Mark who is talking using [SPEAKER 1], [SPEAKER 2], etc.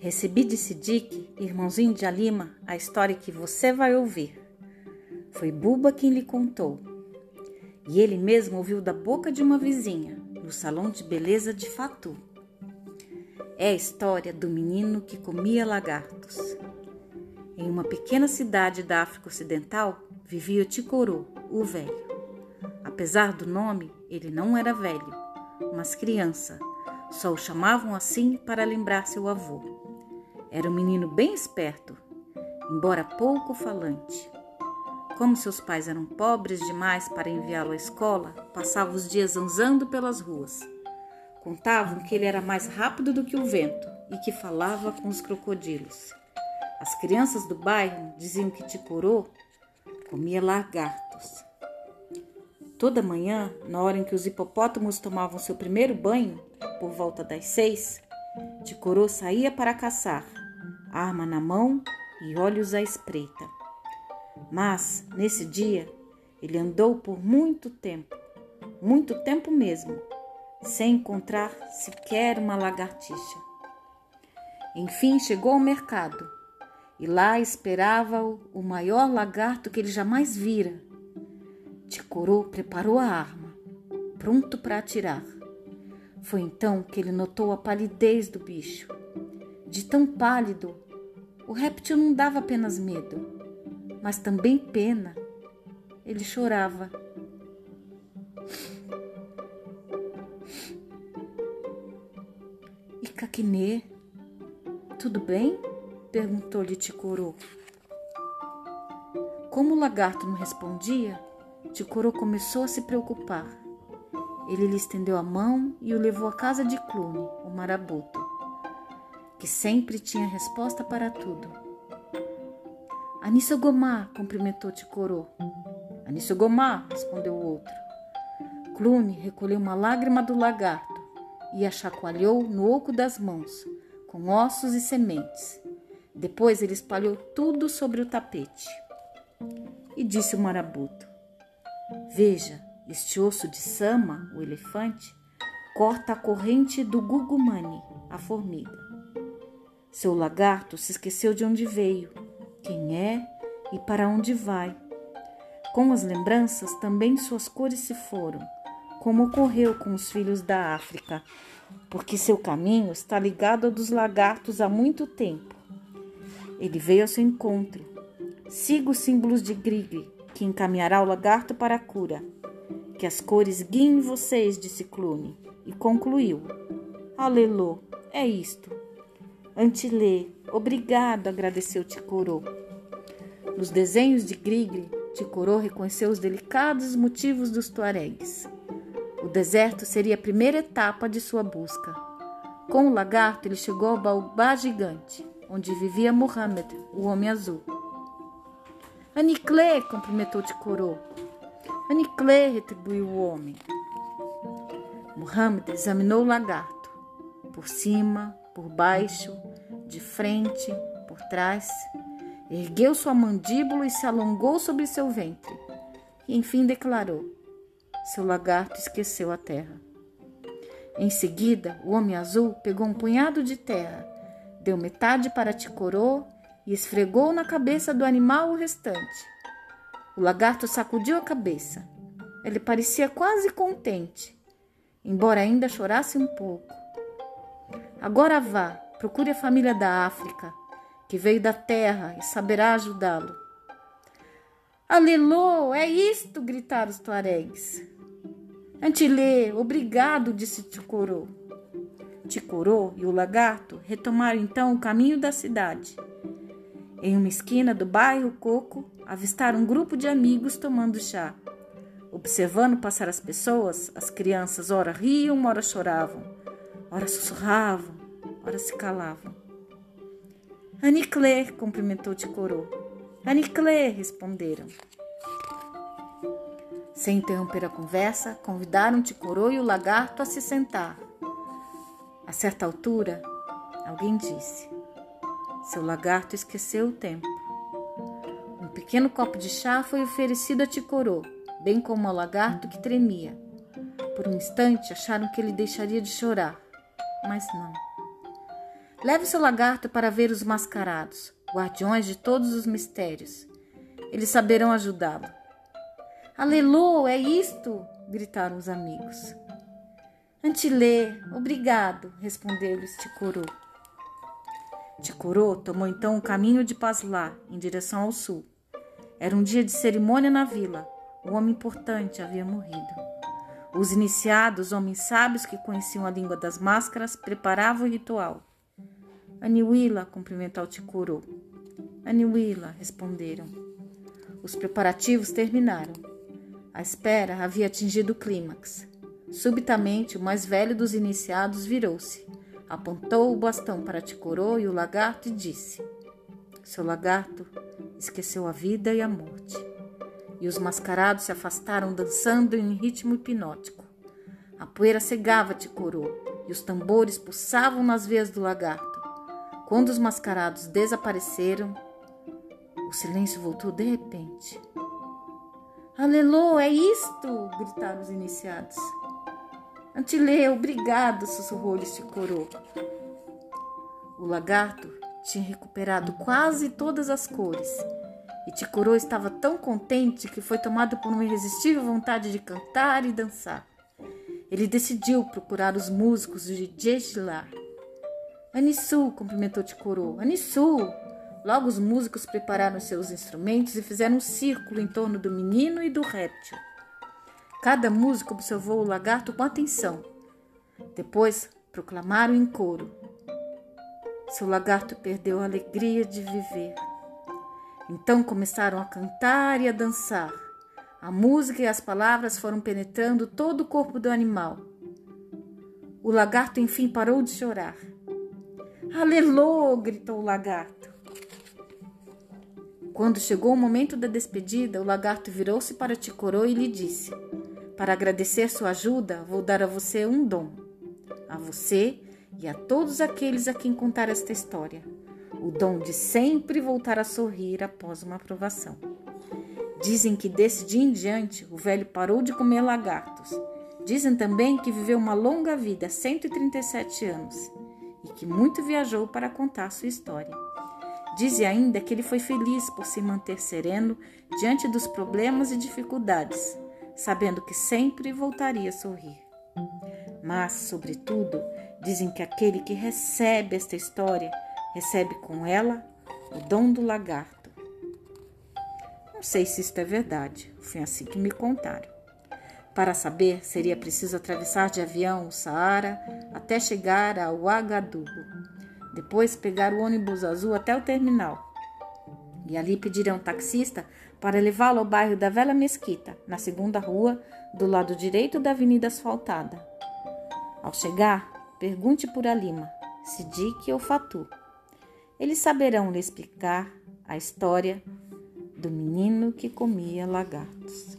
[SPEAKER 1] Recebi de Sidique, irmãozinho de Alima, a história que você vai ouvir. Foi Buba quem lhe contou. E ele mesmo ouviu da boca de uma vizinha, no salão de beleza de Fatu. É a história do menino que comia lagartos. Em uma pequena cidade da África Ocidental vivia Ticorô, o velho. Apesar do nome, ele não era velho, mas criança. Só o chamavam assim para lembrar seu avô. Era um menino bem esperto, embora pouco falante. Como seus pais eram pobres demais para enviá-lo à escola, passava os dias zanzando pelas ruas. Contavam que ele era mais rápido do que o vento e que falava com os crocodilos. As crianças do bairro diziam que Ticorô comia lagartos. Toda manhã, na hora em que os hipopótamos tomavam seu primeiro banho, por volta das seis, Ticorô saía para caçar, arma na mão e olhos à espreita. Mas, nesse dia, ele andou por muito tempo, muito tempo mesmo, sem encontrar sequer uma lagartixa. Enfim, chegou ao mercado e lá esperava-o o maior lagarto que ele jamais vira. Ticorô preparou a arma, pronto para atirar. Foi então que ele notou a palidez do bicho. De tão pálido, o réptil não dava apenas medo, mas também pena. Ele chorava. E Caquinê, tudo bem? perguntou-lhe Ticoro. Como o lagarto não respondia, Ticoro começou a se preocupar. Ele lhe estendeu a mão e o levou à casa de Clune, o marabuto, que sempre tinha resposta para tudo. Anissogomá, cumprimentou Ticoro. Anissogomá, respondeu o outro. Clune recolheu uma lágrima do lagarto e a chacoalhou no oco das mãos, com ossos e sementes. Depois ele espalhou tudo sobre o tapete. E disse o marabuto: Veja, este osso de Sama, o elefante, corta a corrente do Gugumani, a formiga. Seu lagarto se esqueceu de onde veio, quem é e para onde vai. Com as lembranças, também suas cores se foram, como ocorreu com os filhos da África, porque seu caminho está ligado ao dos lagartos há muito tempo ele veio ao seu encontro. Siga os símbolos de Grigri, que encaminhará o lagarto para a cura. Que as cores guiem vocês, disse Clune, e concluiu. Alelô, é isto. Antilê, obrigado, agradeceu Ticorô. Nos desenhos de Grigri, Ticorô reconheceu os delicados motivos dos tuaregues. O deserto seria a primeira etapa de sua busca. Com o lagarto, ele chegou ao baobá gigante onde vivia Mohammed, o homem azul. Anicle, cumprimentou Ticorô. Anicle, retribuiu o homem. Mohammed examinou o lagarto, por cima, por baixo, de frente, por trás. Ergueu sua mandíbula e se alongou sobre seu ventre. E enfim declarou: Seu lagarto esqueceu a terra. Em seguida, o homem azul pegou um punhado de terra deu metade para Ticorô e esfregou na cabeça do animal o restante. O lagarto sacudiu a cabeça. Ele parecia quase contente, embora ainda chorasse um pouco. Agora vá, procure a família da África, que veio da terra e saberá ajudá-lo. Alelô, é isto! gritaram os tuaregues. Antilê, obrigado, disse Ticorô. Ticurô e o lagarto retomaram então o caminho da cidade. Em uma esquina do bairro Coco, avistaram um grupo de amigos tomando chá. Observando passar as pessoas, as crianças ora riam, ora choravam, ora sussurravam, ora se calavam. Aniclé, cumprimentou Ticorô. Aniclé, responderam. Sem interromper a conversa, convidaram Ticorô e o lagarto a se sentar. A certa altura, alguém disse: Seu lagarto esqueceu o tempo. Um pequeno copo de chá foi oferecido a Ticorô, bem como ao lagarto que tremia. Por um instante acharam que ele deixaria de chorar, mas não. Leve seu lagarto para ver os mascarados, guardiões de todos os mistérios. Eles saberão ajudá-lo. Alelô, é isto! gritaram os amigos. Antilê, obrigado, respondeu-lhes Ticurô. Ticurô tomou então o caminho de Paslá, em direção ao sul. Era um dia de cerimônia na vila. Um homem importante havia morrido. Os iniciados, homens sábios que conheciam a língua das máscaras, preparavam o ritual. Aniwila cumprimentou Ticurô. Aniwila, responderam. Os preparativos terminaram. A espera havia atingido o clímax. Subitamente, o mais velho dos iniciados virou-se, apontou o bastão para Ticorô e o lagarto e disse: Seu lagarto esqueceu a vida e a morte. E os mascarados se afastaram dançando em ritmo hipnótico. A poeira cegava Ticorô e os tambores pulsavam nas veias do lagarto. Quando os mascarados desapareceram, o silêncio voltou de repente. Alelô, é isto! gritaram os iniciados. Antileu, obrigado, sussurrou-lhe Ticorô. O lagarto tinha recuperado quase todas as cores e Ticorô estava tão contente que foi tomado por uma irresistível vontade de cantar e dançar. Ele decidiu procurar os músicos de Jejilar. Anissu, cumprimentou Ticorô. Anissu! Logo os músicos prepararam seus instrumentos e fizeram um círculo em torno do menino e do réptil. Cada músico observou o lagarto com atenção. Depois proclamaram em coro: Seu lagarto perdeu a alegria de viver. Então começaram a cantar e a dançar. A música e as palavras foram penetrando todo o corpo do animal. O lagarto enfim parou de chorar. Alelô! gritou o lagarto. Quando chegou o momento da despedida, o lagarto virou-se para Ticorô e lhe disse: Para agradecer sua ajuda, vou dar a você um dom. A você e a todos aqueles a quem contar esta história. O dom de sempre voltar a sorrir após uma aprovação. Dizem que desse dia em diante o velho parou de comer lagartos. Dizem também que viveu uma longa vida, 137 anos, e que muito viajou para contar sua história. Diz ainda que ele foi feliz por se manter sereno diante dos problemas e dificuldades, sabendo que sempre voltaria a sorrir. Mas, sobretudo, dizem que aquele que recebe esta história recebe com ela o dom do lagarto. Não sei se isto é verdade, foi assim que me contaram. Para saber, seria preciso atravessar de avião o Saara até chegar a Ouagadougou depois pegar o ônibus azul até o terminal. E ali pedir a um taxista para levá-lo ao bairro da Velha Mesquita, na segunda rua, do lado direito da avenida asfaltada. Ao chegar, pergunte por Alima, Sidique ou Fatu. Eles saberão lhe explicar a história do menino que comia lagartos.